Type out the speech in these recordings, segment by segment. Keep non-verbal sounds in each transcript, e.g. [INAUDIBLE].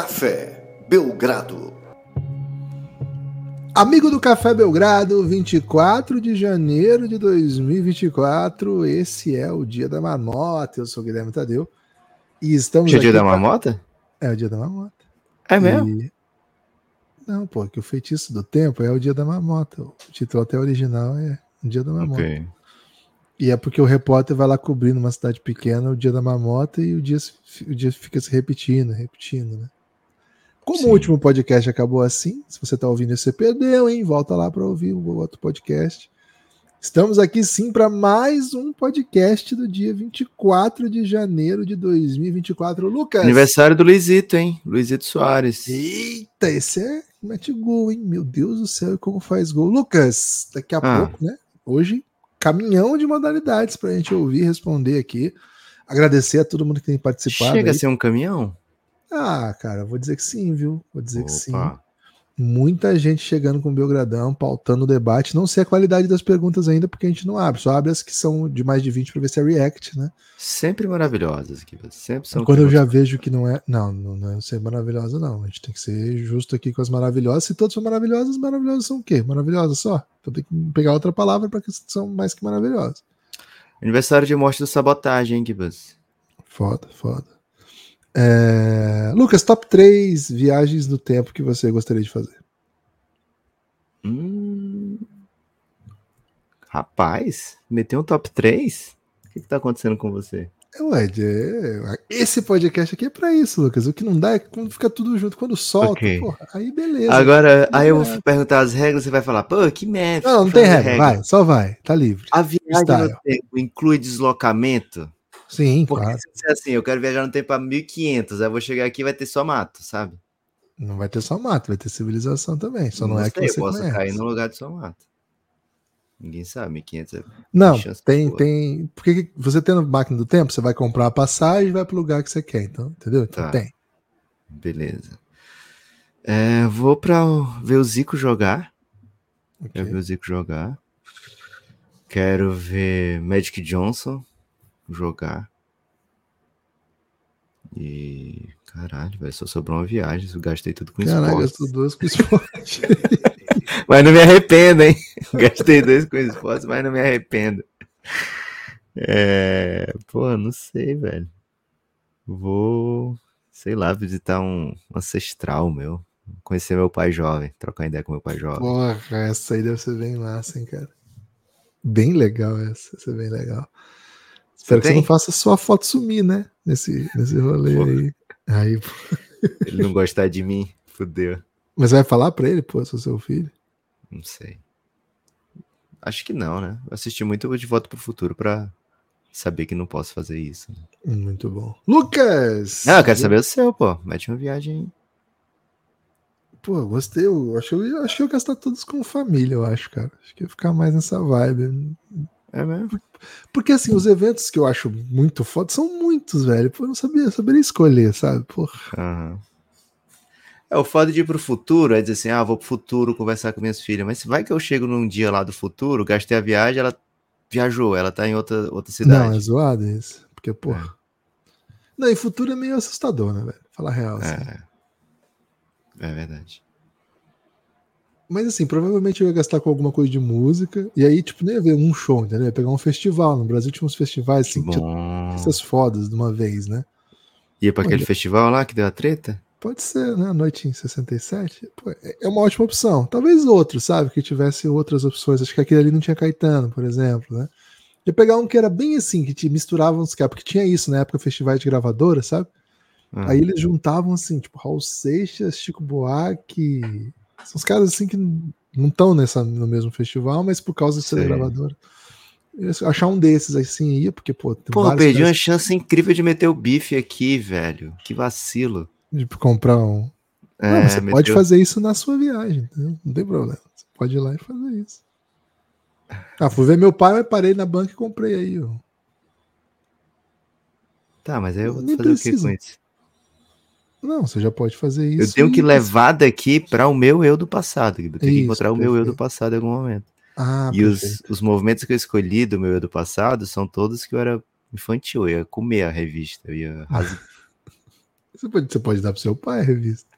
Café Belgrado. Amigo do Café Belgrado, 24 de janeiro de 2024. Esse é o dia da marmota. Eu sou o Guilherme Tadeu. E estamos Hoje é dia da pra- marmota? É o dia da marmota. É mesmo? E- Não, pô, que o feitiço do tempo é o dia da marmota. O título até original é o dia da marmota. Ok. E é porque o repórter vai lá cobrir numa cidade pequena o dia da marmota e o dia, o dia fica se repetindo, repetindo, né? Como Sim. o último podcast acabou assim, se você tá ouvindo você perdeu, hein? Volta lá para ouvir o outro podcast. Estamos aqui sim para mais um podcast do dia 24 de janeiro de 2024. Lucas! Aniversário do Luizito, hein? Luizito Soares. Eita, esse é mete gol, hein? Meu Deus do céu, como faz gol. Lucas, daqui a Ah. pouco, né? Hoje, caminhão de modalidades pra gente ouvir responder aqui. Agradecer a todo mundo que tem participado. Chega a aí. ser um caminhão? Ah, cara, vou dizer que sim, viu? Vou dizer que sim. Opa. Muita gente chegando com o Belgradão, pautando o debate. Não sei a qualidade das perguntas ainda, porque a gente não abre. Só abre as que são de mais de 20 para ver se é react, né? Sempre maravilhosas aqui. Sempre são. Quando eu já vejo que não é. Não, não, não é ser maravilhosa, não. A gente tem que ser justo aqui com as maravilhosas. Se todas são maravilhosas, maravilhosas são o quê? Maravilhosas só. Então tem que pegar outra palavra para que são mais que maravilhosas. Aniversário de morte do sabotagem, hein, Gibas? Foda, foda. É, Lucas, top 3 viagens no tempo que você gostaria de fazer. Hum... Rapaz, meteu um top 3? O que, que tá acontecendo com você? É, Ué, é, esse podcast aqui é pra isso, Lucas. O que não dá é quando fica tudo junto. Quando solta, Ok. porra, aí beleza. Agora, aí eu vou perguntar as regras, você vai falar, pô, que merda. não, não tem regra. Vai, só vai. Tá livre. A viagem Style. no tempo inclui deslocamento? Sim, Porque claro. se você assim, eu quero viajar no tempo a 1500, aí eu vou chegar aqui e vai ter só mato, sabe? Não vai ter só mato, vai ter civilização também. Só não, é que você eu posso conhece. cair no lugar de só mato. Ninguém sabe, 1500 é... Não, tem, tem. Porque que- você tendo máquina do tempo, você vai comprar a passagem e vai pro lugar que você quer, então, entendeu? Então Tá. tem. Beleza. É, vou pra o- ver o Zico jogar. Ok. Quero ver o Zico jogar. Quero ver Magic Johnson jogar. E. Caralho, velho, só sobrou uma viagem. Eu gastei tudo com Caraca, esporte. gastou duas com esporte. [LAUGHS] Mas não me arrependo, hein? [LAUGHS] Gastei dois com esportes, mas não me arrependo. É. Pô, não sei, velho. Vou, sei lá, visitar um ancestral meu. Conhecer meu pai jovem, trocar ideia com meu pai jovem. Porra, essa aí deve ser bem massa, hein, cara. Bem legal essa, essa é bem legal. Espero que você não faça sua foto sumir, né? Nesse, nesse rolê aí. aí. Ele não gostar de mim, fudeu. Mas vai falar pra ele, pô, sou seu filho? Não sei. Acho que não, né? Eu assisti muito de Volta pro Futuro pra saber que não posso fazer isso. Muito bom. Lucas! Não, eu quero saber o seu, pô. Mete uma viagem aí. Pô, gostei. Eu acho, eu acho que eu ia gastar todos com família, eu acho, cara. Acho que ia ficar mais nessa vibe. É mesmo? Porque, assim, os eventos que eu acho muito foda são muitos, velho. Pô, eu não sabia, eu saberia escolher, sabe? Porra. Aham. É, o foda de ir pro futuro é dizer assim, ah, vou pro futuro conversar com minhas filhas. Mas vai que eu chego num dia lá do futuro, gastei a viagem, ela viajou, ela tá em outra, outra Não, é cidade. zoado isso. Porque, porra. Não, e futuro é meio assustador, né, velho? Falar a real. assim. É. É verdade. Mas assim, provavelmente eu ia gastar com alguma coisa de música. E aí, tipo, nem ia ver um show, entendeu? Ia pegar um festival. No Brasil tinha uns festivais assim, essas fodas de uma vez, né? Ia pra aquele festival lá que deu a treta? Pode ser, né? Noite em 67. Pô, é é uma ótima opção. Talvez outro, sabe? Que tivesse outras opções. Acho que aquele ali não tinha Caetano, por exemplo, né? Ia pegar um que era bem assim, que te misturava uns caras, porque tinha isso na época, festivais de gravadora, sabe? Ah, Aí eles juntavam assim, tipo, Raul Seixas, Chico Buarque. São os caras assim que não estão nessa no mesmo festival, mas por causa de ser gravadora. Achar um desses assim ia, porque, pô, vários perdi uma caras chance incrível de meter o bife aqui, velho. Que vacilo. de comprar um. É, não, você pode meteu- fazer isso na sua viagem, entendeu? Não tem problema. Você pode ir lá e fazer isso. Ah, fui ver meu pai, eu parei na banca e comprei aí. ó. Tá, mas aí eu vou Nem fazer o que precisa. com isso? Não, você já pode fazer Eu isso. tenho que levar daqui para o meu eu do passado. Eu tenho que Isso, encontrar o meu eu do perfeito. passado em algum momento. Ah, e os, perfeito. os movimentos que eu escolhi do meu eu do passado são todos que eu era infantil. Eu ia comer a revista. Eu ia [LAUGHS] Você pode, você pode dar pro seu pai a revista.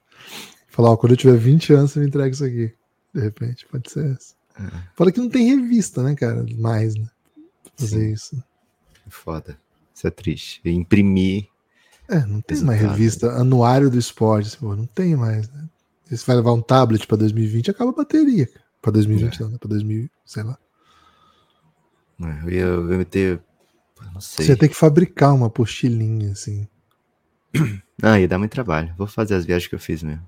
Falar, ó, quando eu tiver 20 anos, você me entrega isso aqui. De repente, pode ser essa. É. Fora que não tem revista, né, cara? Mais, né? Fazer Sim. isso. Foda. Isso é triste. Eu imprimi. É, não tem mais Resultado. revista anuário do esporte. pô, não tem mais, né? Se Você vai levar um tablet pra 2020, acaba a bateria. Pra 2020 não, né? Pra 2000, sei lá. né, Eu ia, eu ia meter. pô, Não sei. Você ia ter que fabricar uma apostilinha, assim. [CLEARS THROAT] Ah, ia dar muito trabalho. Vou fazer as viagens que eu fiz mesmo.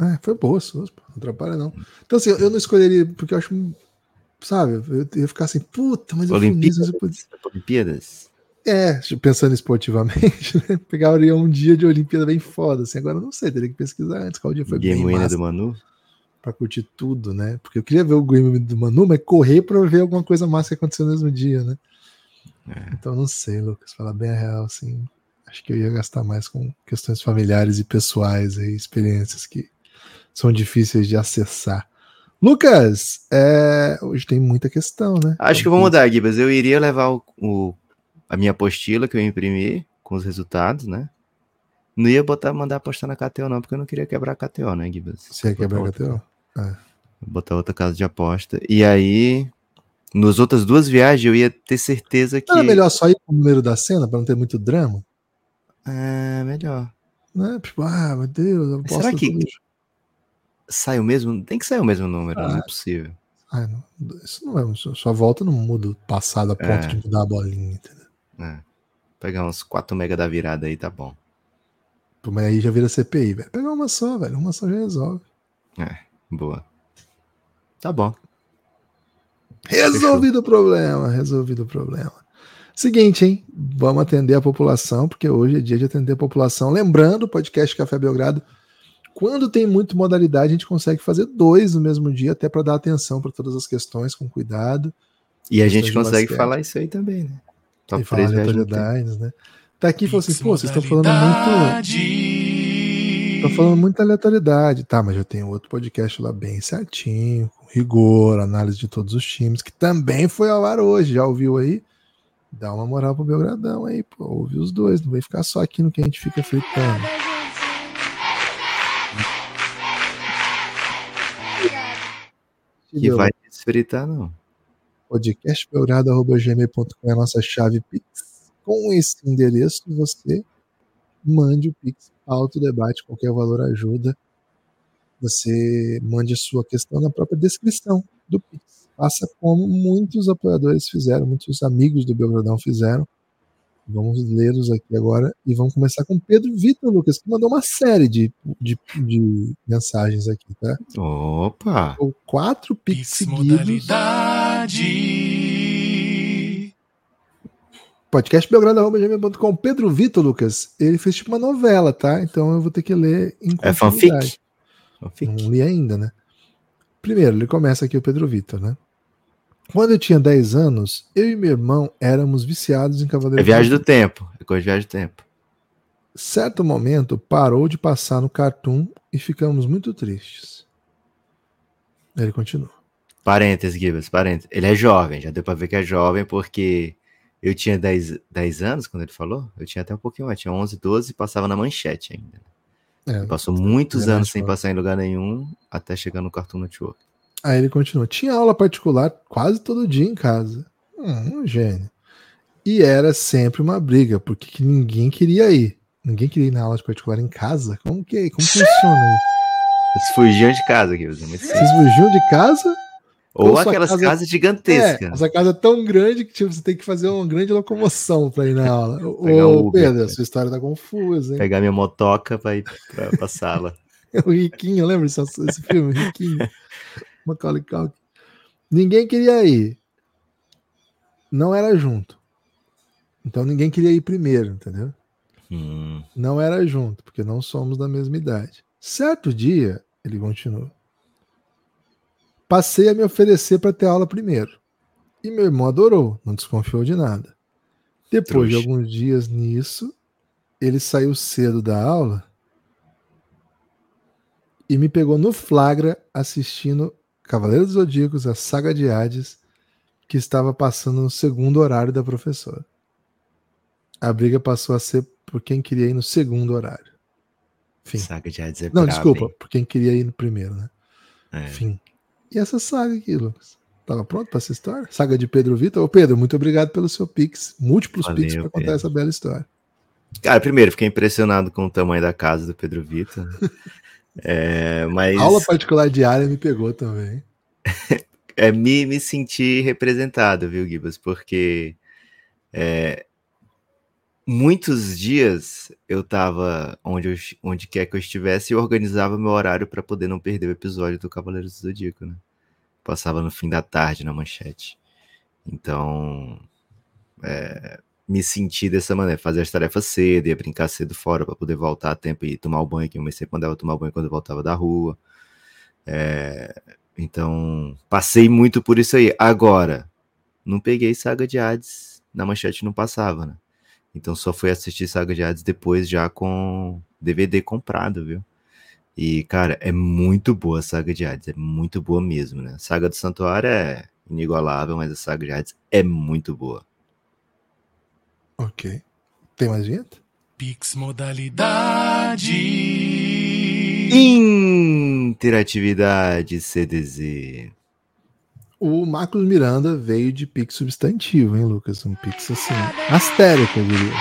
É, foi boa suas. Não atrapalha, não. Então, assim, eu não escolheria, porque eu acho. Sabe, eu ia ficar assim, puta, mas eu fui nisso, mas eu podia- Olimpíadas. É, pensando esportivamente, [LAUGHS] né? Pegaria um dia de Olimpíada bem foda, assim. Agora eu não sei, teria que pesquisar antes qual dia foi Game bem do Manu. pra curtir tudo, né? Porque eu queria ver o game winner do Manu, mas correr pra ver alguma coisa massa que aconteceu no mesmo dia, né? É. Então não sei, Lucas, falar bem a real, assim. Acho que eu ia gastar mais com questões familiares e pessoais aí, experiências que são difíceis de acessar. Lucas, é, hoje tem muita questão, né? Acho que eu vou mudar, Gibas. Eu iria levar o, o- a minha apostila que eu imprimi com os resultados, né? Não ia botar, mandar apostar na KTO, não, porque eu não queria quebrar a KTO, né, Gibas? Você ia quebrar outra- KTO? Botar outra casa de aposta. E aí, nas outras duas viagens, eu ia ter certeza que. Não era melhor só ir com o número da cena pra não ter muito drama? É, melhor. Né? Tipo, ah, meu Deus, eu posso. Será que- Sai o mesmo? Tem que sair o mesmo número, não é Ah. possível. Ah, não, isso não é. Sua sua volta não muda o passado a ponto É. de mudar a bolinha, entendeu? É. Pegar uns 4 mega da virada aí, tá bom. Pô, Mas aí já vira CPI, velho. Pega uma só, velho. Uma só já resolve. Boa. Tá bom. Resolvido o problema, resolvido o problema. Seguinte, hein? Vamos atender a população, porque hoje é dia de atender a população. Lembrando, o podcast Café Belgrado, quando tem muita modalidade, a gente consegue fazer dois no mesmo dia, até para dar atenção para todas as questões, com cuidado. E a gente consegue falar isso aí também, né? Top e falar 3 viagens no tempo. aleatoriedades, né? Tá aqui e falou assim, pô, vocês estão falando muito. Estão falando muita aleatoriedade. Tá, mas eu tenho outro podcast lá bem certinho, com rigor, análise de todos os times, que também foi ao ar hoje. Já ouviu aí? Dá uma moral pro Belgradão aí, pô. Ouve os dois, não vai ficar só aqui no que a gente fica fritando. Que vai desfritar, não. podcastbelgrado.gmail.com é a nossa chave Pix. Com esse endereço, você mande o Pix, alto debate, qualquer valor ajuda. Você mande a sua questão na própria descrição do Pix. Faça como muitos apoiadores fizeram, muitos amigos do Belgradão fizeram. Vamos lê-los aqui agora e vamos começar com Pedro Vitor Lucas, que mandou uma série de, de, de mensagens aqui, tá? Opa! Ou quatro Pix Pix seguidos. modalidade. podcastbelgrado.gmail.com Pedro Vitor, Lucas, ele fez tipo uma novela, tá? Então eu vou ter que ler em É fanfic? Fanfic. Não li ainda, né? Primeiro, ele começa aqui o Pedro Vitor, né? Quando eu tinha 10 anos, eu e meu irmão éramos viciados em É Cavaleiros viagem do tempo. É coisa de viagem do tempo. Certo momento, parou de passar no Cartoon e ficamos muito tristes. Ele continua. Parênteses, Gibbs, parênteses. Ele é jovem, já deu pra ver que é jovem, porque eu tinha 10, 10 anos quando ele falou. Eu tinha até um pouquinho mais, tinha 11, 12 e passava na manchete ainda. É, Passou muitos Ele é anos sem passar em lugar nenhum, até chegar no Cartoon Network. Aí ele continua. Tinha aula particular quase todo dia em casa. Hum, um gênio. E era sempre uma briga, porque que ninguém queria ir. Ninguém queria ir na aula de particular em casa? Como que como [LAUGHS] funciona isso? Eles fugiam de casa, Gibbs, é. Vocês fugiam de casa? Ou aquelas casa- casas É, gigantescas. essa casa é tão grande que tipo, você tem que fazer uma grande locomoção para ir na aula. [LAUGHS] Um Ô, Uber, Pedro, né? a sua história tá confusa, hein? Pegar minha motoca pra ir pra, pra sala. [LAUGHS] O Riquinho, lembra desse, esse filme? Riquinho. [LAUGHS] Macaulay Culkin. Ninguém queria ir. Não era junto. Então ninguém queria ir primeiro, entendeu? Hum, Não era junto, porque não somos da mesma idade. Certo dia, ele continuou. Passei a me oferecer para ter aula primeiro. E meu irmão adorou, não desconfiou de nada. Depois de Trouxa. alguns dias nisso, ele saiu cedo da aula e me pegou no flagra assistindo Cavaleiros dos Zodíacos, a saga de Hades, que estava passando no segundo horário da professora. A briga passou a ser por quem queria ir no segundo horário. Fim. Saga de Hades é Não, desculpa, hein? por quem queria ir no primeiro, né? É. Fim. E essa saga aqui, Lucas? Tava pronto pra essa história? Saga de Pedro Vitor? Ô, Pedro, muito obrigado pelo seu Pix. Múltiplos Valeu, Pix pra contar essa bela história. Cara, primeiro, fiquei impressionado com o tamanho da casa do Pedro Vitor. [LAUGHS] É, mas Aula particular diária me pegou também. [LAUGHS] é, me, me senti representado, viu, Gibas? Porque é, muitos dias eu tava onde, eu, onde quer que eu estivesse e eu organizava meu horário para poder não perder o episódio do Cavaleiros do Zodíaco, né? Passava no fim da tarde na manchete. Então, é, me senti dessa maneira, fazer as tarefas cedo, ia brincar cedo fora para poder voltar a tempo e tomar o banho, que eu sempre mandava tomar banho quando eu voltava da rua. É, então, passei muito por isso aí. Agora, não peguei Saga de Hades, na manchete não passava, né? Então só fui assistir Saga de Hades depois já com DVD comprado, viu? E, cara, é muito boa a Saga de Hades, é muito boa mesmo, né? A Saga do Santuário é inigualável, mas a Saga de Hades é muito boa. Ok. Tem mais vinheta? Pix Modalidade. Interatividade CDZ. O Marcos Miranda veio de Pix substantivo, hein, Lucas? Um Pix assim, astérico, eu diria.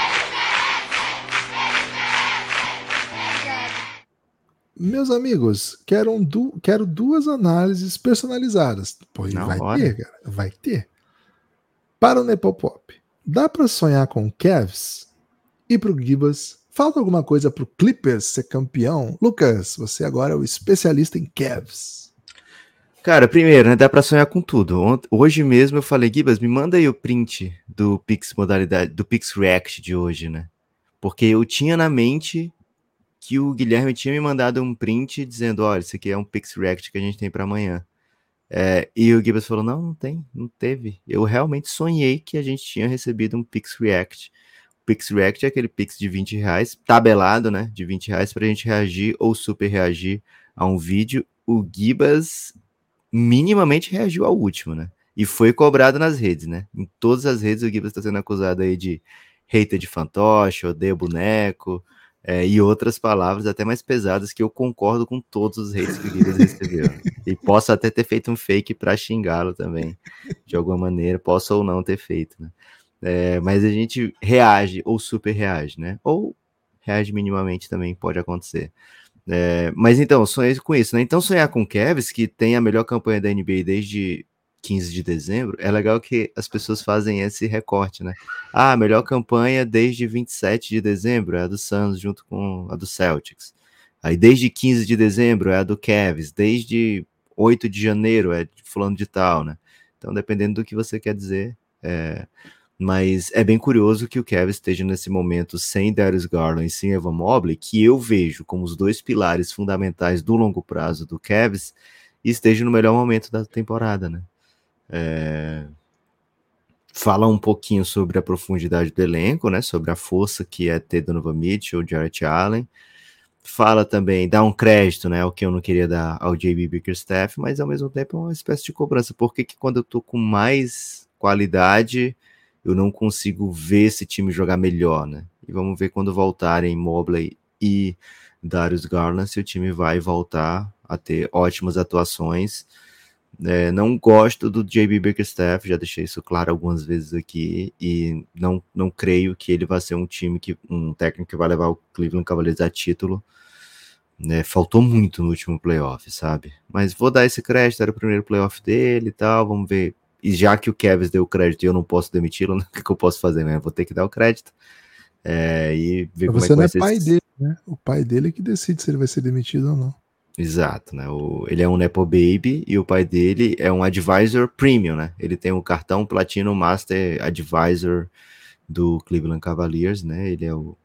Meus amigos, quero, um du- quero duas análises personalizadas. Pois Na vai ter, cara. Vai ter. Para o Nepopop, dá para sonhar com o Cavs? E pro Gibas, falta alguma coisa pro Clippers ser campeão? Lucas, você agora é o especialista em Cavs. Cara, primeiro, né, dá pra sonhar com tudo. Hoje mesmo eu falei, Gibas, me manda aí o print do Pix modalidade, do Pix React de hoje, né? Porque eu tinha na mente que o Guilherme tinha me mandado um print dizendo, olha, isso aqui é um Pix React que a gente tem pra amanhã. É, e o Gibas falou, não, não tem, não teve. Eu realmente sonhei que a gente tinha recebido um Pix React. O Pix React é aquele Pix de 20 reais, tabelado, né, de 20 reais pra gente reagir ou super reagir a um vídeo. O Gibas minimamente reagiu ao último, né? E foi cobrado nas redes, né? Em todas as redes o Gibas está sendo acusado aí de hater de fantoche, odeia boneco, é, e outras palavras até mais pesadas que eu concordo com todos os hates que o Gibas recebeu. [LAUGHS] E posso até ter feito um fake para xingá-lo também, de alguma maneira, posso ou não ter feito, né? É, mas a gente reage ou super reage, né? Ou reage minimamente também pode acontecer. É, mas então, sonhei com isso, né? Então, sonhar com Cavs, que tem a melhor campanha da NBA desde 15 de dezembro, é legal que as pessoas fazem esse recorte, né? Ah, a melhor campanha desde 27 de dezembro é a do Suns junto com a do Celtics. Aí desde 15 de dezembro é a do Cavs, desde 8 de janeiro é fulano de tal, né? Então, dependendo do que você quer dizer, é... mas é bem curioso que o Cavs esteja nesse momento sem Darius Garland e sem Evan Mobley, que eu vejo como os dois pilares fundamentais do longo prazo do Cavs, e esteja no melhor momento da temporada, né? É... Fala um pouquinho sobre a profundidade do elenco, né? Sobre a força que é ter Donovan Mitchell, Jarrett Allen. Fala também, dá um crédito, né? O que eu não queria dar ao JB Bickerstaff, mas ao mesmo tempo é uma espécie de cobrança. Por que, que quando eu tô com mais qualidade, eu não consigo ver esse time jogar melhor, né? E vamos ver quando voltarem Mobley e Darius Garland, se o time vai voltar a ter ótimas atuações. É, não gosto do JB Bickerstaff, já deixei isso claro algumas vezes aqui, e não, não creio que ele vai ser um time que um técnico que vai levar o Cleveland Cavaliers a título. Né, faltou muito no último playoff, sabe? Mas vou dar esse crédito, era o primeiro playoff dele e tal, vamos ver. E já que o Kevin deu crédito e eu não posso demiti-lo, [LAUGHS] o que, que eu posso fazer, né? Vou ter que dar o crédito. É, e ver Mas como você é que não é pai esse- dele, né? O pai dele é que decide se ele vai ser demitido ou não. Exato, né? O, ele é um Nepo Baby e o pai dele é um Advisor Premium, né? Ele tem o cartão Platino Master Advisor do Cleveland Cavaliers, né? Ele é o,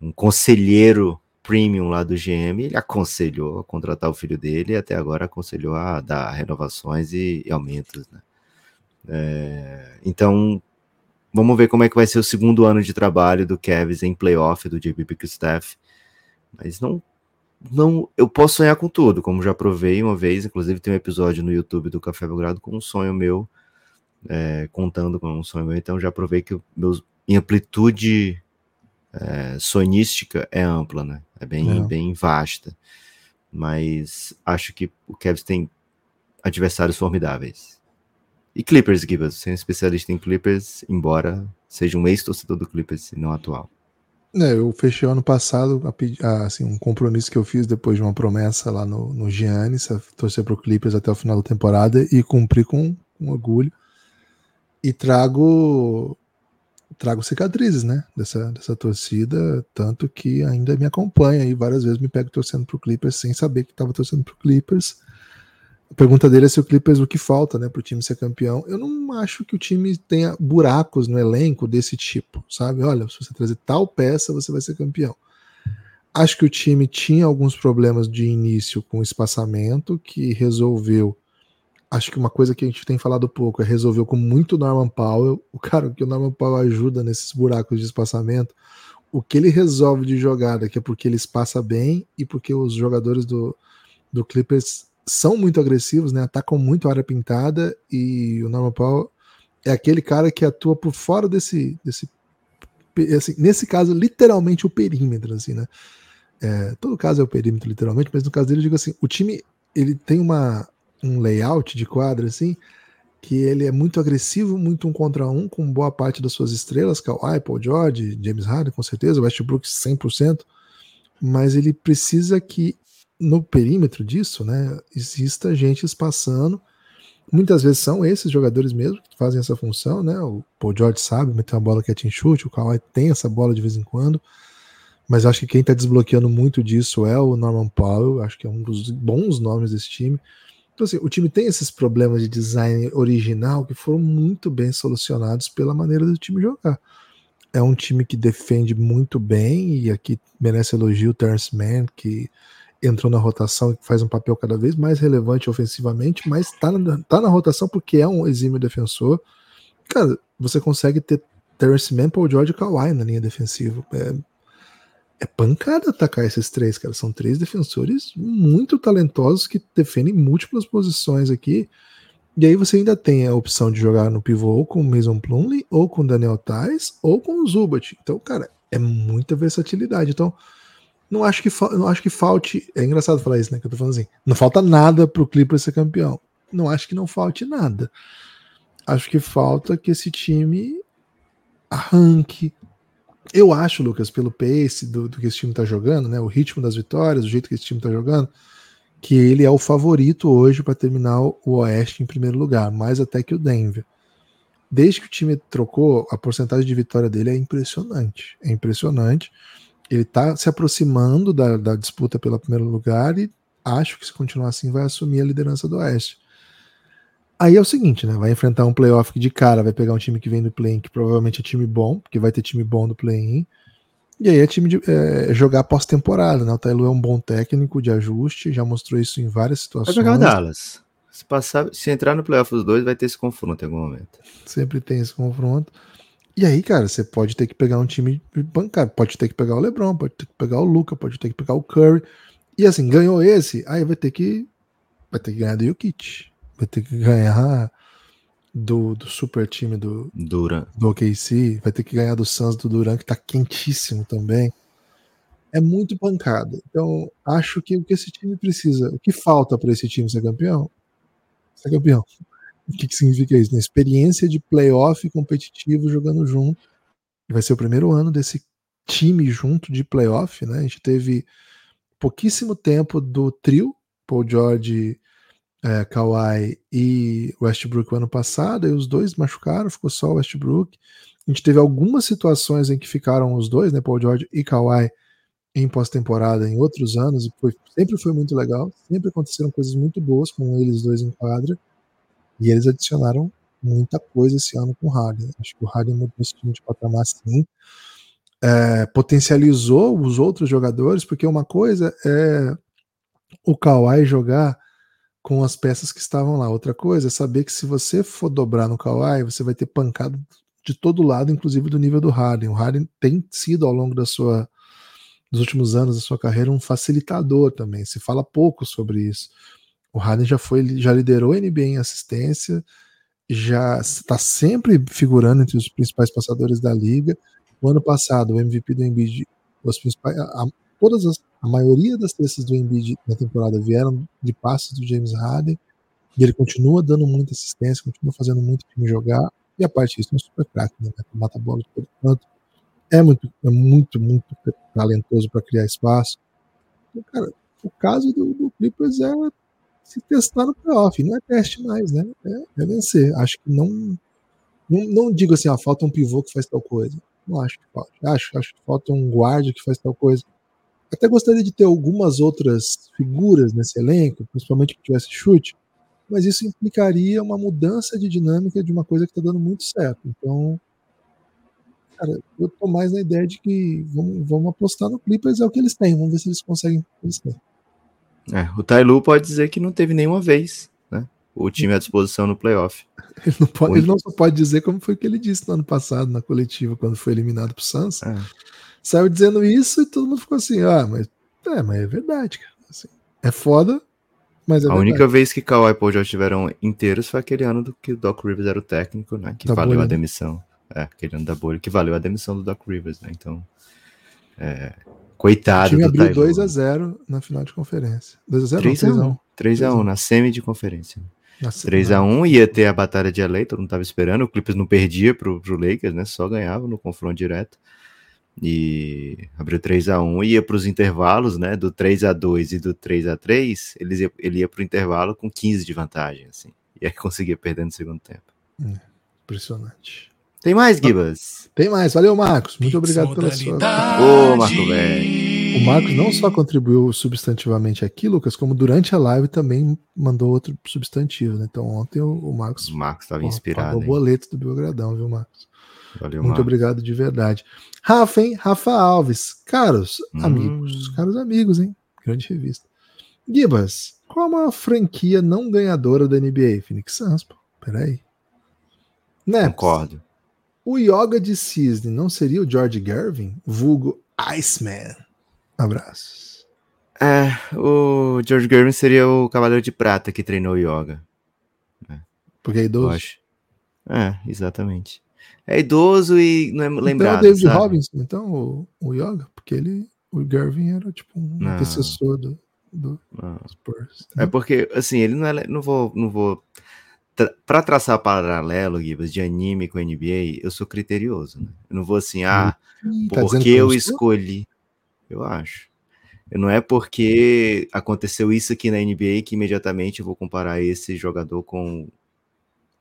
um conselheiro premium lá do GM. Ele aconselhou a contratar o filho dele e até agora aconselhou a dar renovações e, e aumentos, né? É, então, vamos ver como é que vai ser o segundo ano de trabalho do Cavs em playoff do JB Bickerstaff. Mas não não, eu posso sonhar com tudo, como já provei uma vez, inclusive tem um episódio no YouTube do Café Belgrado com um sonho meu, é, contando com um sonho meu, então já provei que meus, minha amplitude é, sonística é ampla, né? É bem, É. bem vasta. Mas acho que o Cavs tem adversários formidáveis. E Clippers, Gibas, você é um especialista em Clippers, embora seja um ex-torcedor do Clippers e não atual. É, eu fechei ano passado a a, assim, um compromisso que eu fiz depois de uma promessa lá no, no Giannis, a torcer pro Clippers até o final da temporada e cumpri com, com orgulho. E trago trago cicatrizes, né, dessa, dessa torcida, tanto que ainda me acompanha e várias vezes me pego torcendo pro Clippers sem saber que estava torcendo pro Clippers. A pergunta dele é se o Clippers o que falta, né, pro time ser campeão. Eu não acho que o time tenha buracos no elenco desse tipo, sabe? Olha, se você trazer tal peça, você vai ser campeão. Acho que o time tinha alguns problemas de início com espaçamento que resolveu. Acho que uma coisa que a gente tem falado pouco é resolveu com muito Norman Powell. O cara que o Norman Powell ajuda nesses buracos de espaçamento, o que ele resolve de jogada, que é porque ele espaça bem e porque os jogadores do, do Clippers são muito agressivos, né? Atacam muito a área pintada e o Norman Powell é aquele cara que atua por fora desse, desse assim, nesse caso, literalmente o perímetro, assim, né? É, todo caso é o perímetro, literalmente, mas no caso dele, eu digo assim, o time ele tem uma, um layout de quadra, assim, que ele é muito agressivo, muito um contra um, com boa parte das suas estrelas, Kawhi, Paul George, James Harden, com certeza, Westbrook 100%, mas ele precisa que no perímetro disso, né, exista gente espaçando. Muitas vezes são esses jogadores mesmo que fazem essa função, né? O Paul George sabe meter uma bola que é team shoot, o Kawhi tem essa bola de vez em quando, mas acho que quem está desbloqueando muito disso é o Norman Powell, acho que é um dos bons nomes desse time. Então, assim, o time tem esses problemas de design original que foram muito bem solucionados pela maneira do time jogar. É um time que defende muito bem, e aqui merece elogio o Terrence Mann, que entrou na rotação e faz um papel cada vez mais relevante ofensivamente, mas tá na, tá na rotação porque é um exímio defensor. Cara, você consegue ter Terrence Mann, George e Kawhi na linha defensiva. É, é pancada atacar esses três, cara. São três defensores muito talentosos que defendem múltiplas posições aqui. E aí você ainda tem a opção de jogar no pivô ou com o Mason Plumlee, ou com o Daniel Tais, ou com o Zubat. Então, cara, é muita versatilidade. Então, não acho que, não acho que falte. É engraçado falar isso, né? Que eu tô falando assim. Não falta nada pro Clippers ser campeão. Não acho que não falte nada. Acho que falta que esse time arranque. Eu acho, Lucas, pelo pace do, do que esse time tá jogando, né? O ritmo das vitórias, o jeito que esse time tá jogando, que ele é o favorito hoje para terminar o Oeste em primeiro lugar, mais até que o Denver. Desde que o time trocou, a porcentagem de vitória dele é impressionante. É impressionante ele está se aproximando da, da, disputa pelo primeiro lugar e acho que se continuar assim vai assumir a liderança do Oeste. Aí é o seguinte, né? Vai enfrentar um playoff que de cara vai pegar um time que vem do play-in, que provavelmente é time bom, porque vai ter time bom do play-in. E aí é time de é, jogar pós-temporada, né? O Tailu é um bom técnico de ajuste, já mostrou isso em várias situações. Vai jogar o Dallas. Se, passar, se entrar no playoff os dois, vai ter esse confronto em algum momento. Sempre tem esse confronto. E aí, cara, você pode ter que pegar um time bancário, pode ter que pegar o LeBron, pode ter que pegar o Luca, pode ter que pegar o Curry. E assim, ganhou esse, aí vai ter que vai ter que ganhar do Jokic, vai ter que ganhar do, do super time do Duran. do OKC, vai ter que ganhar do Suns do Duran que tá quentíssimo também. É muito pancada. Então, acho que o que esse time precisa, o que falta para esse time ser campeão? Ser campeão. O que, que significa isso? Né? Experiência de playoff competitivo jogando junto. Vai ser o primeiro ano desse time junto de playoff, né? A gente teve pouquíssimo tempo do trio, Paul George, é, Kawhi e Westbrook ano passado, e os dois machucaram, ficou só o Westbrook. A gente teve algumas situações em que ficaram os dois, né? Paul George e Kawhi em pós-temporada em outros anos, e foi, sempre foi muito legal, sempre aconteceram coisas muito boas com eles dois em quadra. E eles adicionaram muita coisa esse ano com o Harden. Acho que o Harden mudou esse time de patamar sim. É, potencializou os outros jogadores, porque uma coisa é o Kawhi jogar com as peças que estavam lá. Outra coisa é saber que se você for dobrar no Kawhi, você vai ter pancado de todo lado, inclusive do nível do Harden. O Harden tem sido ao longo da sua dos últimos anos da sua carreira um facilitador também. Se fala pouco sobre isso. O Harden já foi, já liderou a NBA em assistência, já está sempre figurando entre os principais passadores da liga. O ano passado, o MVP do Embiid, os principais, a, todas as, a maioria das cestas do Embiid na temporada vieram de passes do James Harden, e ele continua dando muita assistência, continua fazendo muito time jogar, e a parte disso é um super craque, né? Mata bola todo canto. É muito, é muito, muito talentoso para criar espaço. Então, cara, o caso do, do Clippers é se testar no playoff. Não é teste mais, né? É, é vencer. Acho que não, não. Não digo assim, falta um pivô que faz tal coisa. Não acho que falta. Acho, acho que falta um guarda que faz tal coisa. Até gostaria de ter algumas outras figuras nesse elenco, principalmente que tivesse chute, mas isso implicaria uma mudança de dinâmica de uma coisa que está dando muito certo. Então, cara, eu tô mais na ideia de que vamos, vamos apostar no Clippers, é o que eles têm, vamos ver se eles conseguem eles têm. É, o Tailu pode dizer que não teve nenhuma vez, né? O time à disposição no playoff. [LAUGHS] Ele não, pode, ele não só pode dizer como foi que ele disse no ano passado, na coletiva, quando foi eliminado pro Suns. É. Saiu dizendo isso e todo mundo ficou assim, ah, mas é, mas é verdade, cara. Assim, é foda, mas é A verdade. única vez que Kawhi e Paul já estiveram inteiros foi aquele ano do que o Doc Rivers era o técnico, né? Que Da valeu bolha, a né? demissão. É, aquele ano da bolha, que valeu a demissão do Doc Rivers, né? Então, é, coitado O time do abriu Ty Lue. 2 a 0 na final de conferência. 2 a 0 3 3 a a 1 1. 3 a 1 na semi de conferência. Nossa, 3 a 1 ia ter a batalha de LA, todo mundo tava esperando. O Clippers não perdia pro, pro Lakers, né? Só ganhava no confronto direto. E abriu 3 a 1 ia para os intervalos, né? Do 3 a 2 e do 3 a 3 eles ia, ele ia pro intervalo com 15 de vantagem, assim. E aí [LAUGHS] conseguia perder no segundo tempo. Impressionante. Tem mais, Gibas? Tem mais, valeu, Marcos. Muito obrigado pela sua. Ô, Marco velho. O Marcos não só contribuiu substantivamente aqui, Lucas, como durante a live também mandou outro substantivo, né? Então ontem o, o Marcos O Marcos estava inspirado. o boleto do Belgradão, viu, Marcos? Valeu, Muito Marcos. obrigado de verdade. Rafa, hein? Rafa Alves. Caros Hum. amigos, caros amigos, hein? Grande revista. Gibas, qual a maior franquia não ganhadora da NBA? Phoenix Suns, pô. Peraí. Né? Concordo. O Yoga de Cisne não seria o George Gervin? Vulgo Iceman. Abraços. É, o George Gervin seria o Cavaleiro de Prata que treinou yoga, Porque é idoso. acho. É, exatamente. É idoso e não é Então é o lembrado, David sabe? Robinson, então, o, o Yoga, porque ele, o Gervin era tipo um Não. antecessor do, do. Spurs. É porque, assim, ele não é. Não vou. Não vou tra pra traçar paralelo, Gibas, de anime com NBA, eu sou criterioso, né? Eu não vou assim, ah, Ih, tá porque que eu escolhi. Eu acho. Não é porque aconteceu isso aqui na NBA que imediatamente eu vou comparar esse jogador com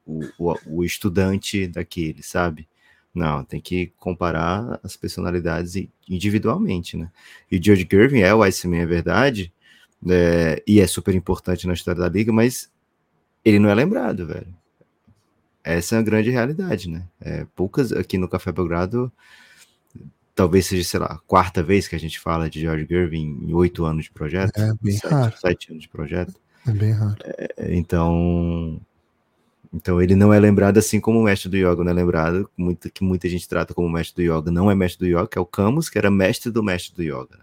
o, o, o estudante daquele, sabe? Não, tem que comparar as personalidades individualmente, né? E o George Gervin é o Iceman, é verdade, é, e é super importante na história da liga, mas ele não é lembrado, velho. Essa é a grande realidade, né? É, poucas aqui no Café Belgrado, talvez seja, sei lá, a quarta vez que a gente fala de George Gervin em oito anos de projeto. É bem sete, raro. sete anos de projeto. É bem raro. É, Então, então ele não é lembrado assim como o mestre do yoga não é lembrado, muito, que muita gente trata como mestre do yoga, não é mestre do yoga, que é o Camus, que era mestre do mestre do yoga,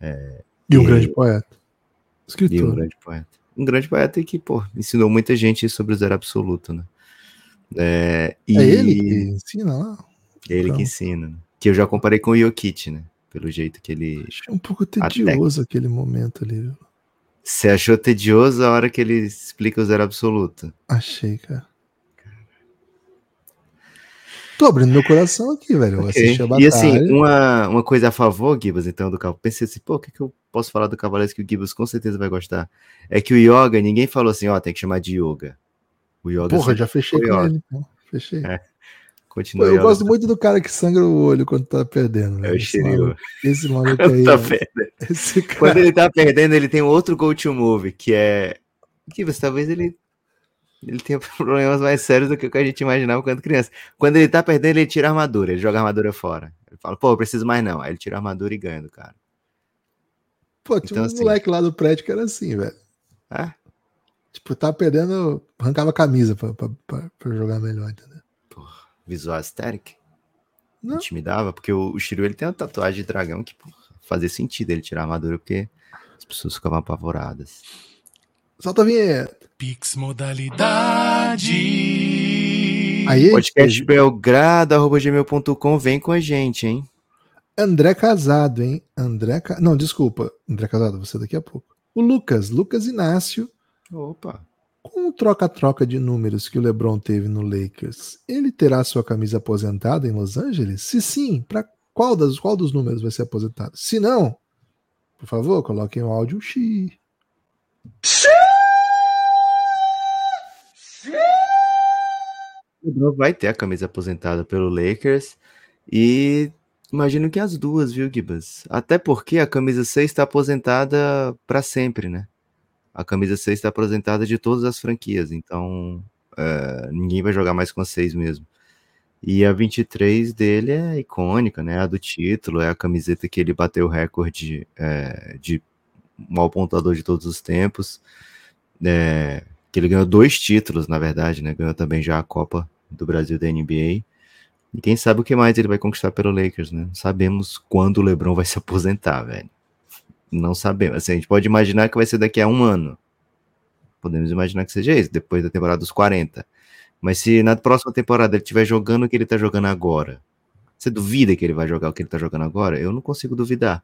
né? E um E- grande poeta. E um Escritor. grande poeta. Um grande poeta que, pô, ensinou muita gente sobre o zero absoluto, né? É, e É ele que ensina lá? é ele que Então. ensina, né? Que eu já comparei com o Jokic, né? Pelo jeito que ele. Achei um pouco tedioso aquele momento ali. viu? Você achou tedioso a hora que ele explica o zero absoluto? Achei, cara. Tô abrindo meu coração aqui, velho. Eu Ok. assisti a E assim, uma, uma coisa a favor, Gibas, então, do Cavaleiro. Pensei assim, pô, o que, que eu posso falar do Cavaleiros que o Gibas com certeza vai gostar? É que o Yoga, ninguém falou assim, ó, tem que chamar de Yoga. O Yoga Porra, já fechei com ele. Então. Fechei. É, Pô, continua eu Yoga. gosto muito do cara que sangra o olho quando tá perdendo. É o Esse Shiryu. Esse [LAUGHS] maluco Quando aí. tá perdendo. Esse cara. Quando ele tá perdendo, ele tem outro go-to move, que é. Gibas, talvez ele. Ele tenha [LAUGHS] problemas mais sérios do que o que a gente imaginava quando criança. Quando ele tá perdendo, ele tira a armadura, ele joga a armadura fora. Ele fala, pô, eu preciso mais não. Aí ele tira a armadura e ganha do cara. Pô, tinha Então, um assim- moleque lá do prédio que era assim, velho. É? Tipo, tava perdendo, arrancava a camisa pra, pra, pra, pra jogar melhor, entendeu? Visual aesthetic. Não. Intimidava, porque o, o Shiryu ele tem uma tatuagem de dragão que porra, fazia sentido ele tirar a armadura, porque as pessoas ficavam apavoradas. Solta a vinheta. Pix Modalidade. Aí, Podcast Belgrado, arroba gmail.com, vem com a gente, hein? André Casado, hein? André Ca... Não, desculpa. André Casado, você daqui a pouco. O Lucas, Lucas Inácio. Opa. Com o troca-troca de números que o LeBron teve no Lakers, ele terá sua camisa aposentada em Los Angeles? Se sim, para qual, das, qual dos números vai ser aposentado? Se não, por favor, coloquem o áudio X. O LeBron vai ter a camisa aposentada pelo Lakers e imagino que as duas, viu, Gibas? Até porque a camisa 6 está aposentada para sempre, né? A camisa 6 está aposentada de todas as franquias, então é, ninguém vai jogar mais com a 6 mesmo. E a 23 dele é icônica, né? A do título, é a camiseta que ele bateu o recorde é, de maior pontuador de todos os tempos. É, que ele ganhou dois títulos, na verdade, né? Ganhou também já a Copa do Brasil da NBA. E quem sabe o que mais ele vai conquistar pelo Lakers, né? Não sabemos quando o LeBron vai se aposentar, velho. Não sabemos. Assim, a gente pode imaginar que vai ser daqui a um ano. Podemos imaginar que seja isso, depois da temporada dos 40. Mas se na próxima temporada ele estiver jogando o que ele está jogando agora, você duvida que ele vai jogar o que ele está jogando agora? Eu não consigo duvidar.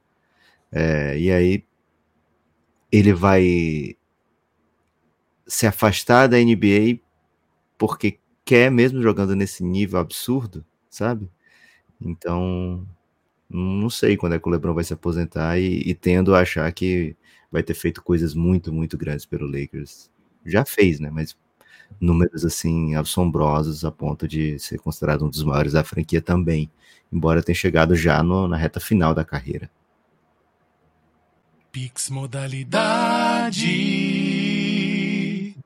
É, e aí ele vai se afastar da NBA porque quer mesmo jogando nesse nível absurdo, sabe? Então, não sei quando é que o LeBron vai se aposentar e, e tendo a achar que vai ter feito coisas muito, muito grandes pelo Lakers. Já fez, né? Mas números assim assombrosos a ponto de ser considerado um dos maiores da franquia também, embora tenha chegado já no, na reta final da carreira. Pix Modalidade.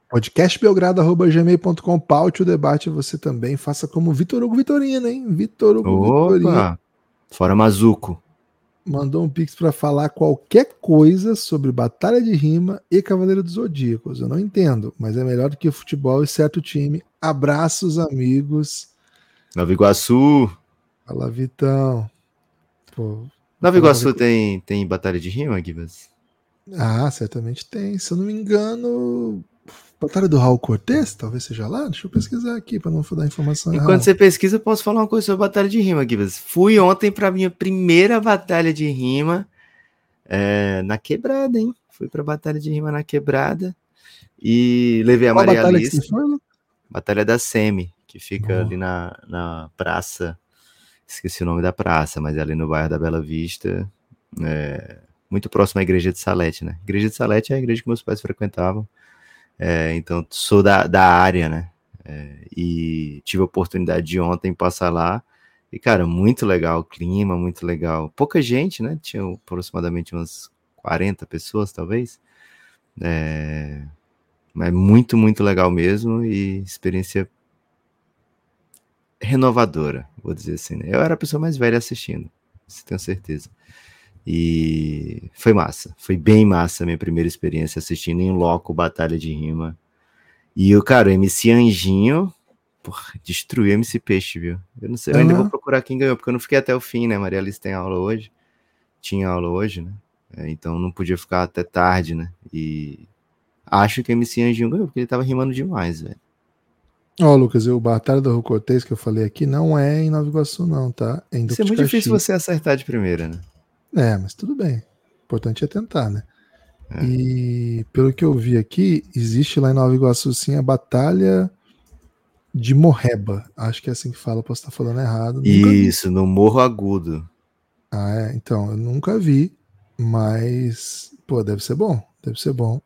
Podcastbelgrado.gmail.com Paute o debate, você também faça como Vitor Hugo Vitorino, hein? Vitor Hugo Opa! Vitorino. Fora Mazuco. Mandou um pix para falar qualquer coisa sobre Batalha de Rima e Cavaleiro dos Zodíacos. Eu não entendo, mas é melhor do que o futebol e certo time. Abraços, amigos. Nova Iguaçu. Fala, Vitão. Pô, Nova Iguaçu tem, tem batalha de rima, Gibas? Ah, certamente tem. Se eu não me engano, Batalha do Raul Cortez, talvez seja lá. Deixa eu pesquisar aqui para não dar informação Enquanto errada. você pesquisa, eu posso falar uma coisa sobre batalha de rima, Gibas. Fui ontem para minha primeira batalha de rima é, na quebrada, hein? Fui para batalha de rima na quebrada e levei a Qual Maria batalha Alice. foi, Lu? Batalha da Semi, que fica Oh. ali na, na praça. Esqueci o nome da praça, mas é ali no bairro da Bela Vista. é, muito próximo à igreja de Salete, né? Igreja de Salete é a igreja que meus pais frequentavam. É, então, sou da, da área, né? É, e tive a oportunidade de ontem passar lá. E, cara, muito legal o clima, muito legal. Pouca gente, né? Tinha aproximadamente umas 40 pessoas, talvez. É, mas muito, muito legal mesmo. E experiência renovadora, vou dizer assim. Né? Eu era a pessoa mais velha assistindo, isso tenho certeza. E foi massa, foi bem massa a minha primeira experiência assistindo em loco Batalha de Rima. E o cara, o MC Anjinho, porra, destruiu o MC Peixe, viu? Eu não sei, eu ainda vou procurar quem ganhou, porque eu não fiquei até o fim, né? Maria Alice tem aula hoje, tinha aula hoje, né? É, então não podia ficar até tarde, né? E acho que o MC Anjinho ganhou, porque ele tava rimando demais, velho. Ó, Lucas, o Batalha do Raul Cortez que eu falei aqui não é em Nova Iguaçu, não, tá? É em Isso é muito difícil você acertar de primeira, né? É, mas tudo bem. O importante é tentar, né? É. E pelo que eu vi aqui, existe lá em Nova Iguaçu sim a Batalha de Morreba. Acho que é assim que fala, posso estar falando errado. Isso, no Morro Agudo. Ah, é. Então, eu nunca vi, mas, pô, deve ser bom. Deve ser bom.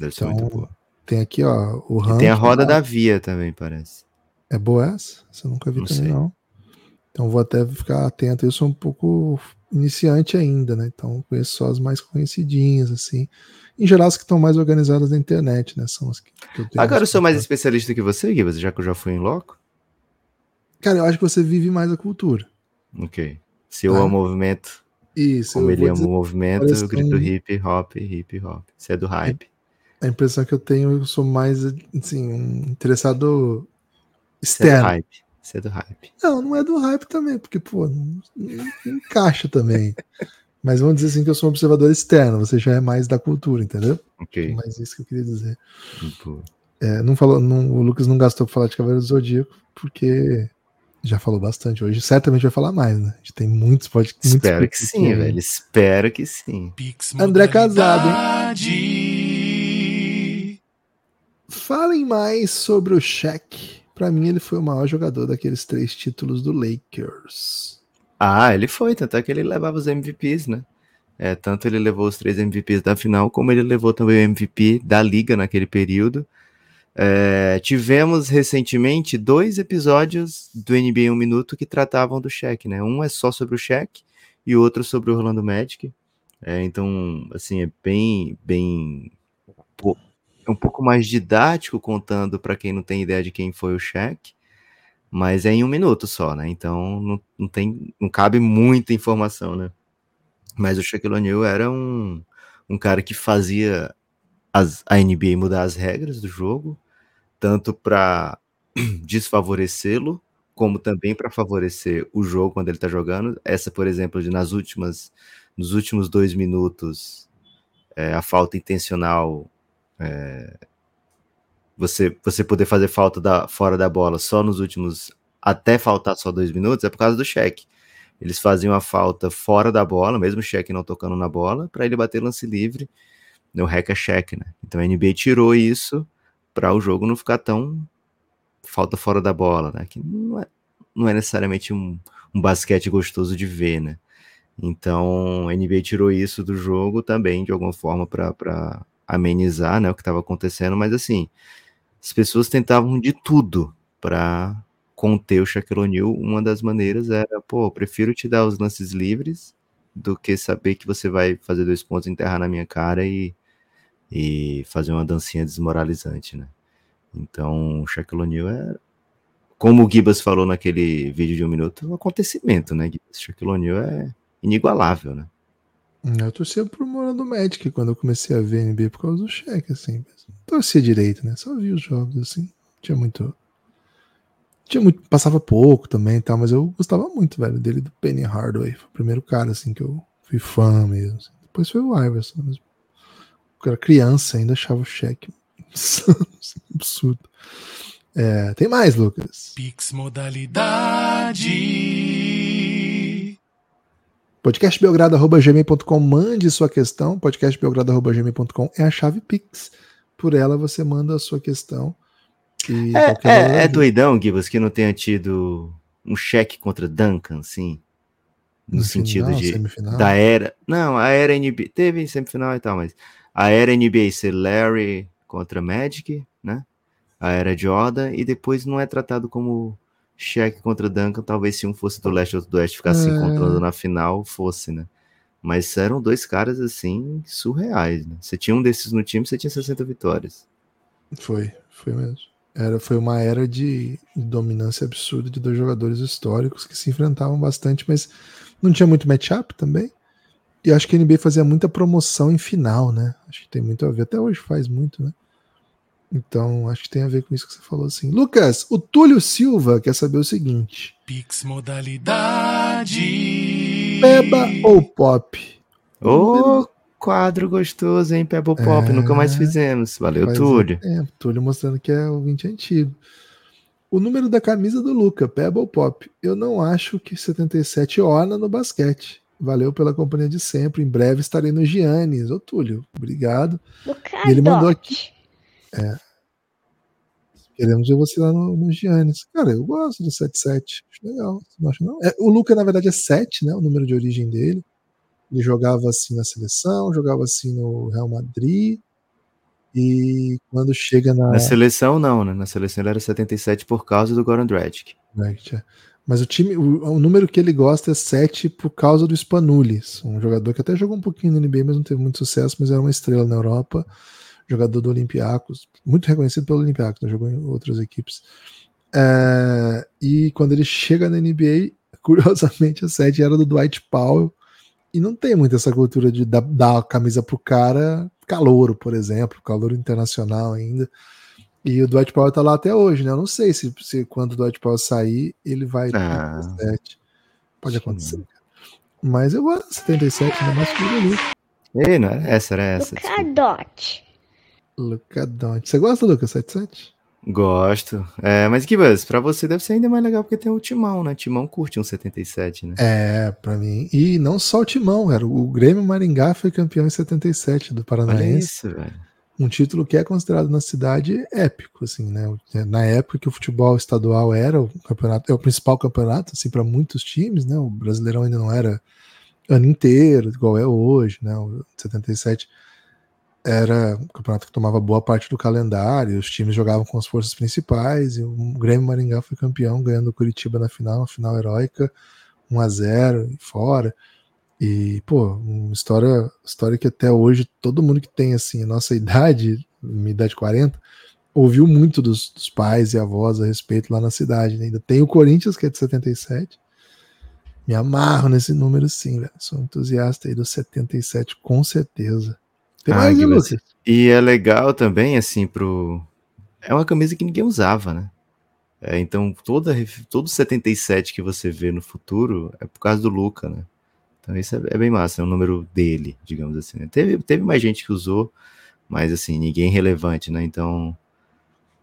Deve ser Então, muito boa. Tem aqui, ó, o ranking. tem a roda da Via também, parece. É boa essa? Essa eu nunca vi Não também, sei. não. Então vou até ficar atento. Eu sou um pouco iniciante ainda, né? Então conheço só as mais conhecidinhas, assim. Em geral, as que estão mais organizadas na internet, né? São as que, que eu tenho Agora eu sou mais especialista que você, Gibas, já que eu já fui em loco. Cara, eu acho que você vive mais a cultura. Ok. Se eu Ah, amo o movimento, Isso, como ele ama o movimento, eu grito um- hip hop, hip hop. Você é do hype. a impressão que eu tenho, eu sou mais, assim, um interessado Você é do externo. hype. Você é do hype. Não, não é do hype também, porque, pô, não, não encaixa também. Mas vamos dizer assim que eu sou um observador externo, você já é mais da cultura, entendeu? Ok. Mas isso que eu queria dizer. É, não falou, não, o Lucas não gastou pra falar de Cavaleiro do Zodíaco, porque já falou bastante hoje. Certamente vai falar mais, né? A gente tem muitos podcasts. Espero que sim, velho. Espero que sim. André Casado, Falem mais sobre o Shaq. Para mim, ele foi o maior jogador daqueles três títulos do Lakers. Ah, ele foi, tanto é que ele levava os MVPs, né? É, tanto ele levou os três MVPs da final, como ele levou também o MVP da liga naquele período. É, tivemos recentemente dois episódios do NBA 1 Minuto que tratavam do Shaq, né? Um é só sobre o Shaq e outro sobre o Orlando Magic. É, então, assim, é bem, bem um pouco mais didático contando para quem não tem ideia de quem foi o Shaq, mas é em um minuto só, né? Então não, não tem, não cabe muita informação, né? Mas o Shaquille O'Neal era um, um cara que fazia as, a NBA mudar as regras do jogo, tanto para [CLEARS THROAT] desfavorecê-lo, como também para favorecer o jogo quando ele está jogando. Essa, por exemplo, de nas últimas, nos últimos dois minutos, é, a falta intencional é, você, você poder fazer falta da, fora da bola só nos últimos. Até faltar só dois minutos, é por causa do cheque. Eles faziam a falta fora da bola, mesmo o cheque não tocando na bola, para ele bater lance livre no hack cheque, né? Então a NBA tirou isso para o jogo não ficar tão falta fora da bola, né? Que não é, não é necessariamente um, um basquete gostoso de ver, né? Então a NBA tirou isso do jogo também de alguma forma para amenizar né, o que estava acontecendo, mas assim, as pessoas tentavam de tudo para conter o Shaquille O'Neal. Uma das maneiras era, pô, prefiro te dar os lances livres do que saber que você vai fazer dois pontos, enterrar na minha cara e, e fazer uma dancinha desmoralizante, né? Então, o Shaquille O'Neal é, como o Gibas falou naquele vídeo de um minuto, um acontecimento, né? Shaquille O'Neal é inigualável, né? Eu torcia pro Morando Magic quando eu comecei a ver NBA por causa do cheque, assim. Torcia direito, né? Só vi os jogos, assim. Tinha muito. Tinha muito. Passava pouco também e tal, mas eu gostava muito, velho, dele do Penny Hardaway. Foi o primeiro cara, assim, que eu fui fã mesmo. Assim. Depois foi o Iverson. Mas... Eu era criança, ainda achava o cheque [LAUGHS] absurdo. É, tem mais, Lucas. Pix modalidade podcastbelgrado.gmail.com, mande sua questão. podcastbelgrado.gmail.com é a chave Pix. Por ela você manda a sua questão. É, é, é doidão, Gibas, que não tenha tido um cheque contra Duncan, sim. No, no sentido final, de semifinal. da era. Não, a era NBA. Teve semifinal e tal, mas a era NBA ser Larry contra Magic, né? A era Jordan, e depois não é tratado como Shaq contra Duncan, talvez se um fosse do leste e outro do oeste ficasse se é. encontrando na final, fosse, né? Mas eram dois caras assim surreais, né? Você tinha um desses no time, você tinha 60 vitórias. Foi, foi mesmo. Era, foi uma era de dominância absurda de dois jogadores históricos que se enfrentavam bastante, mas não tinha muito matchup também. E acho que a NBA fazia muita promoção em final, né? Acho que tem muito a ver. Até hoje faz muito, né? Então, acho que tem a ver com isso que você falou assim. Lucas, o Túlio Silva quer saber o seguinte: Pix modalidade. Peba ou pop? Ô, oh, quadro gostoso, hein? Peba ou pop? É, Nunca mais fizemos. Valeu, Túlio. É, Túlio mostrando que é o 20 antigo. O número da camisa do Luca, Peba ou Pop? Eu não acho que 77 orna no basquete. Valeu pela companhia de sempre. Em breve estarei no Giannis. Ô, Túlio, obrigado. E ele mandou aqui. É. Queremos ver você lá no, no Giannis. Cara, eu gosto do 77. Acho legal. Não acha, não? É, o Luca, na verdade, é 7, né? O número de origem dele. Ele jogava assim na seleção, jogava assim no Real Madrid. E quando chega na. Na seleção, não, né? Na seleção ele era 77 por causa do Goran Dragic. É. Mas o time, o, o, número que ele gosta é 7 por causa do Spanulis, um jogador que até jogou um pouquinho no NBA, mas não teve muito sucesso, mas era uma estrela na Europa jogador do Olympiacos, muito reconhecido pelo Olympiacos, né? jogou em outras equipes. É, e quando ele chega na NBA, [LAUGHS] curiosamente a sede era do Dwight Powell, e não tem muito essa cultura de dar, dar a camisa pro cara calouro, por exemplo, calor internacional ainda. E o Dwight Powell tá lá até hoje, né? Eu não sei se, se quando o Dwight Powell sair, ele vai ah, 77. Pode acontecer. Sim. Mas eu gosto de 77, ainda mais que ele Ei, não era essa, era essa. Cardote. Luca Doncic. Você gosta, Lucas, 77? Gosto. É, mas Gibas, pra você deve ser ainda mais legal porque tem o Timão, né? Timão curte um 77, né? É, pra mim. E não só o Timão, cara. O Grêmio Maringá foi campeão em 77 do Olha Paranaense. isso, velho. um título que é considerado na cidade épico, assim, né? Na época que o futebol estadual era o campeonato, é o principal campeonato, assim, para muitos times, né? O Brasileirão ainda não era ano inteiro, igual é hoje, né? O 77 era um campeonato que tomava boa parte do calendário, os times jogavam com as forças principais, e o Grêmio Maringá foi campeão, ganhando o Curitiba na final, uma final heróica, 1 a 0 fora. E, pô, uma história, história que até hoje todo mundo que tem, assim, nossa [LAUGHS] idade, minha idade 40, ouviu muito dos, dos pais e avós a respeito lá na cidade. né? Ainda tem o Corinthians, que é de 77. Me amarro nesse número, sim, velho. Sou entusiasta aí do 77, com certeza. Tem Ah, mais, Lucas? E é legal também, assim, pro. É uma camisa que ninguém usava, né? É, então, toda, todo 77 que você vê no futuro é por causa do Luca, né? Então, isso é, é bem massa, é um número dele, digamos assim. né? Teve, teve mais gente que usou, mas, assim, ninguém relevante, né? Então,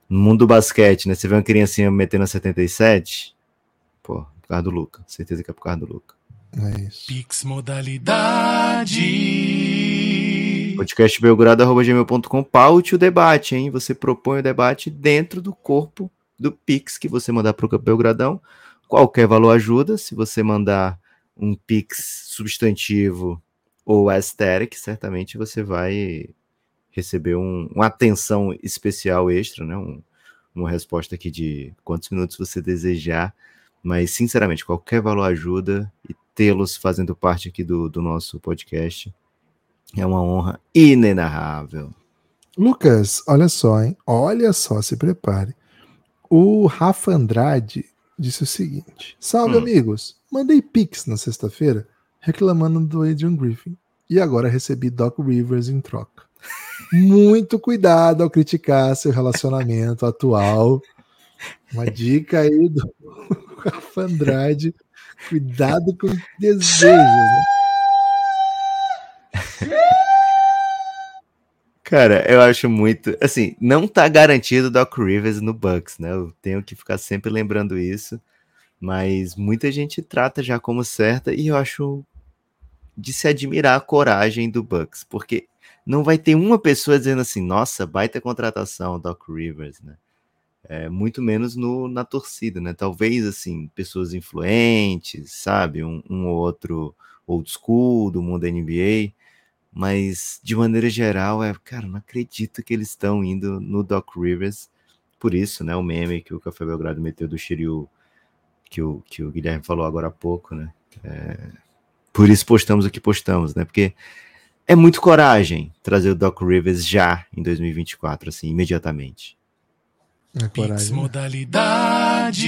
no mundo do basquete, né? Você vê uma criancinha metendo 77, pô, por causa do Luca. Certeza que é por causa do Luca. É isso. Pix Modalidade. podcastbelgrado.gmail.com paute o debate, hein? Você propõe o debate dentro do corpo do Pix que você mandar para o Belgradão. Qualquer valor ajuda. Se você mandar um Pix substantivo ou aesthetic, certamente você vai receber um- uma atenção especial extra, né? Um- uma resposta aqui de quantos minutos você desejar. Mas, sinceramente, qualquer valor ajuda e tê-los fazendo parte aqui do, do nosso podcast é uma honra inenarrável. Lucas, olha só, hein? Olha só, se prepare. O Rafa Andrade disse o seguinte: Salve, Hum. amigos. Mandei Pix na sexta-feira reclamando do Adrian Griffin. E agora recebi Doc Rivers em troca. [LAUGHS] Muito cuidado ao criticar seu relacionamento atual. Uma dica aí do [LAUGHS] Rafa Andrade. Cuidado com desejos, né? Cara, eu acho muito. Assim, não tá garantido Doc Rivers no Bucks, né? Eu tenho que ficar sempre lembrando isso. Mas muita gente trata já como certa e eu acho de se admirar a coragem do Bucks, porque não vai ter uma pessoa dizendo assim, nossa, baita contratação, Doc Rivers, né? É, muito menos no, na torcida, né? Talvez, assim, pessoas influentes, sabe? Um, um ou outro old school do mundo NBA, mas de maneira geral, é, cara, não acredito que eles estão indo no Doc Rivers. Por isso, né? O meme que o Café Belgrado meteu do Shiryu, que o, que o Guilherme falou agora há pouco, né? É, por isso postamos o que postamos, né? Porque é muito coragem trazer o Doc Rivers já em 2024, assim, imediatamente. É Pix coragem. né? Modalidade.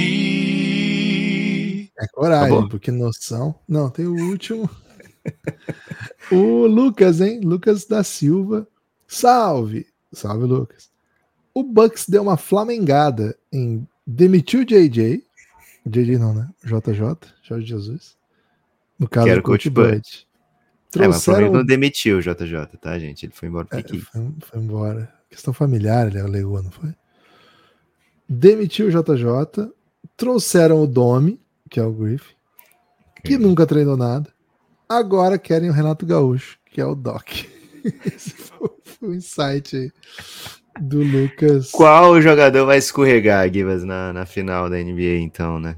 É coragem, Acabou? porque noção. Não, tem o último. [LAUGHS] o Lucas, hein? Lucas da Silva. Salve! Salve, Lucas. O Bucks deu uma flamengada em demitiu JJ. JJ não, né? JJ, Jorge Jesus. No caso, Quero do Coach Bud. Bud. É, mas o Flamengo Trouxeram. não demitiu o JJ, tá, gente? Ele foi embora É, foi, foi embora. Questão familiar, ele alegou, não foi? Demitiu o JJ. Trouxeram o Domi, que é o Griffin, que nunca treinou nada. Agora querem o Renato Gaúcho, que é o Doc. [LAUGHS] Esse foi, o insight aí do Lucas. Qual jogador vai escorregar, Gibas, na, na final da NBA, então, né?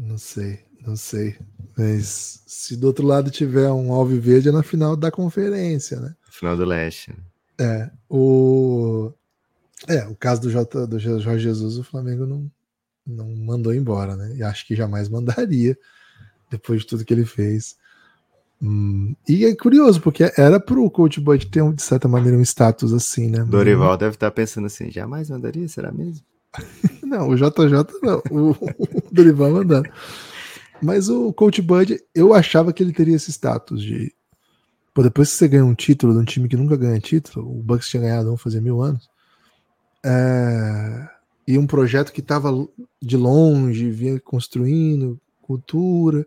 Não sei, não sei. Mas se do outro lado tiver um Alviverde é na final da conferência, né? Final do leste. É, o. É, o caso do, J, do Jorge Jesus, o Flamengo não, não mandou embora, né? E acho que jamais mandaria, depois de tudo que ele fez. Hum, e é curioso, porque era pro Coach Bud ter, um, de certa maneira, um status assim, né? Dorival deve estar pensando assim, jamais mandaria, será mesmo? [LAUGHS] Não, o JJ não, o, o Dorival mandando. Mas o Coach Bud, eu achava que ele teria esse status de. Pô, depois que você ganha um título de um time que nunca ganha título, o Bucks tinha ganhado, vamos fazer mil anos. É, e um projeto que estava de longe, vinha construindo cultura.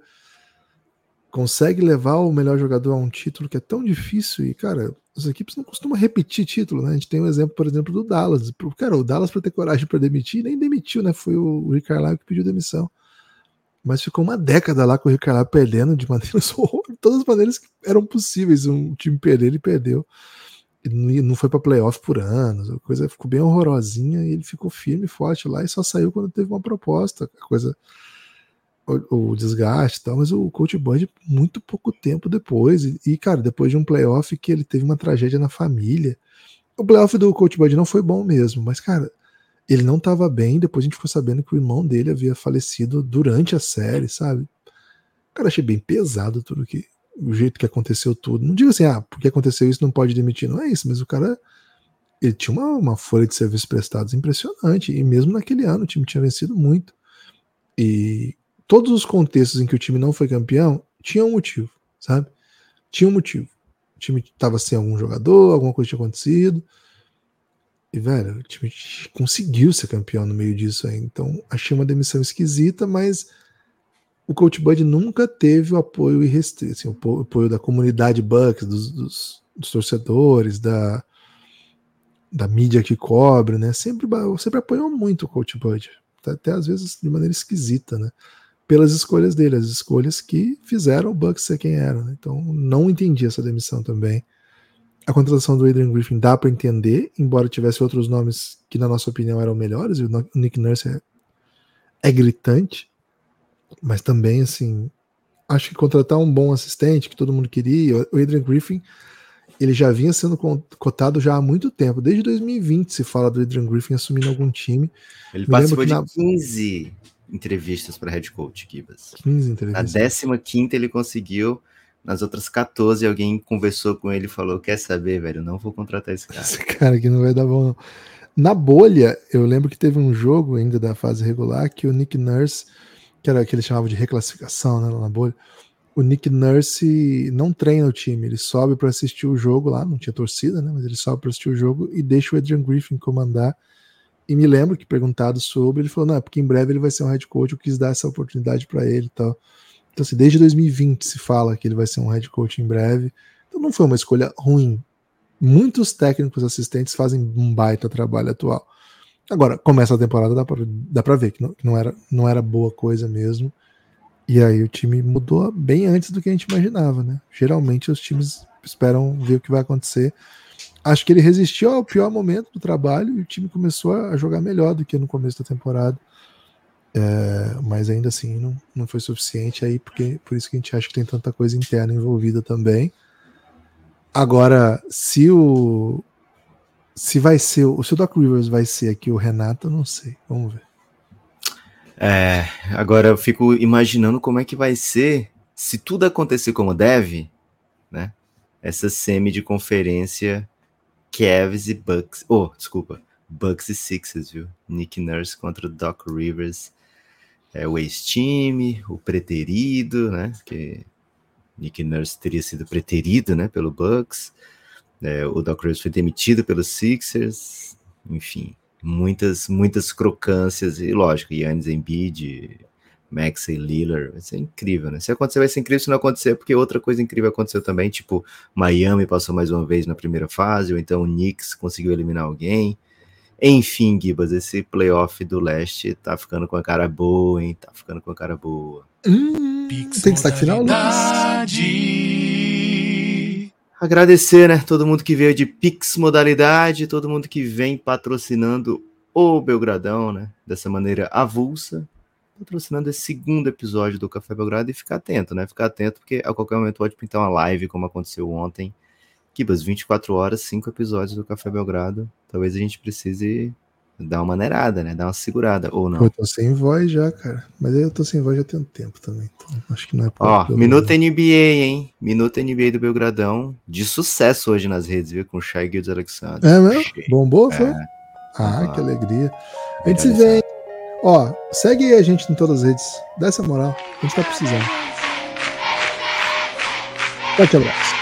consegue levar o melhor jogador a um título que é tão difícil e, cara, as equipes não costumam repetir título, né? A gente tem um exemplo, por exemplo, do Dallas. Cara, o Dallas, para ter coragem para demitir, nem demitiu, né? Foi o Rick Carlisle que pediu demissão. Mas ficou uma década lá com o Rick Carlisle perdendo de maneiras [LAUGHS] todas as maneiras que eram possíveis. Um time perder, ele perdeu. E não foi para playoff por anos, a coisa ficou bem horrorosinha e ele ficou firme e forte lá e só saiu quando teve uma proposta. A coisa o, o, desgaste e tal, mas o Coach Bud muito pouco tempo depois. E, e, cara, depois de um playoff que ele teve uma tragédia na família. O playoff do Coach Bud não foi bom mesmo, mas, cara, ele não estava bem. Depois a gente ficou sabendo que o irmão dele havia falecido durante a série, sabe? Cara, achei bem pesado tudo que. O jeito que aconteceu tudo. Não digo assim, ah, porque aconteceu isso, não pode demitir. Não é isso, mas o cara. Ele tinha uma, uma folha de serviços prestados impressionante. E mesmo naquele ano o time tinha vencido muito. E todos os contextos em que o time não foi campeão, tinha um motivo, sabe? Tinha um motivo. O time estava sem algum jogador, alguma coisa tinha acontecido. E, velho, o time conseguiu ser campeão no meio disso aí. Então, achei uma demissão esquisita, mas o Coach Bud nunca teve o apoio irrestrito, assim, o apoio da comunidade Bucks, dos, dos, dos, torcedores, da, da mídia que cobre, né? Sempre, sempre apoiou muito o Coach Bud. Até às vezes de maneira esquisita, né? Pelas escolhas dele, as escolhas que fizeram o Bucks ser quem era. Né? Então, não entendi essa demissão também. A contratação do Adrian Griffin dá para entender, embora tivesse outros nomes que, na nossa opinião, eram melhores, e o Nick Nurse é, é gritante, mas também, assim, acho que contratar um bom assistente, que todo mundo queria, o Adrian Griffin, ele já vinha sendo cotado já há muito tempo. Desde 2020 se fala do Adrian Griffin assumindo algum time. Ele Me participou de na... 15 entrevistas para head coach, Kibas. 15 entrevistas. Na 15 ele conseguiu, nas outras 14 alguém conversou com ele e falou: Quer saber, velho? Não vou contratar esse cara. Esse cara aqui não vai dar bom, não. Na bolha, eu lembro que teve um jogo ainda da fase regular que o Nick Nurse, que era que eles chamavam de reclassificação né, na bolha, o Nick Nurse não treina o time, ele sobe para assistir o jogo lá, não tinha torcida, né? Mas ele sobe para assistir o jogo e deixa o Adrian Griffin comandar e me lembro que perguntado sobre, ele falou: não, é porque em breve ele vai ser um head coach, eu quis dar essa oportunidade para ele e tal. Então, assim, desde 2020 se fala que ele vai ser um head coach em breve. Então, não foi uma escolha ruim. Muitos técnicos assistentes fazem um baita trabalho atual. Agora, começa a temporada, dá pra, dá pra ver que não, que não, era, não era boa coisa mesmo. E aí o time mudou bem antes do que a gente imaginava, né? Geralmente os times esperam ver o que vai acontecer acho que ele resistiu ao pior momento do trabalho e o time começou a jogar melhor do que no começo da temporada. É, mas ainda assim não, não foi suficiente aí, porque por isso que a gente acha que tem tanta coisa interna envolvida também. Agora, se o se vai ser se o Doc Rivers vai ser aqui o Renato, eu não sei. Vamos ver. É, agora eu fico imaginando como é que vai ser se tudo acontecer como deve, né? Essa semi de conferência Cavs e Bucks. Oh, desculpa. Bucks e Sixers, viu? Nick Nurse contra o Doc Rivers. É o ex-time, o preterido, né? Que Nick Nurse teria sido preterido, né? Pelo Bucks. É, o Doc Rivers foi demitido pelos Sixers. Enfim, muitas, muitas crocâncias. E lógico, Yannis Embiid, Max e Lillard. Vai ser incrível, né? Se acontecer, vai ser incrível. Se não acontecer, porque outra coisa incrível aconteceu também. Tipo, Miami passou mais uma vez na primeira fase, ou então o Knicks conseguiu eliminar alguém. Enfim, Gibas, esse playoff do leste tá ficando com a cara boa, hein? Tá ficando com a cara boa. Hum, tem que estar final, Lucas. Agradecer, né? Todo mundo que veio de Pix modalidade, todo mundo que vem patrocinando o Belgradão, né? Dessa maneira avulsa patrocinando esse segundo episódio do Café Belgrado e ficar atento, né? Ficar atento, porque a qualquer momento pode pintar uma live, como aconteceu ontem. Kibas, 24 horas, cinco episódios do Café Belgrado. Talvez a gente precise dar uma maneirada, né? Dar uma segurada, ou não. Eu tô sem voz já, cara. Mas eu tô sem voz já tem um tempo também. Então acho que não é Ó, Minuto NBA, hein? Minuto NBA do Belgradão. De sucesso hoje nas redes, viu? Com o Shai Gildes Alexander. É mesmo? Bombou, foi? É. Ah, que alegria. A gente se vê? Ó, segue a gente em todas as redes. Dá essa moral. A gente tá precisando. Forte abraço.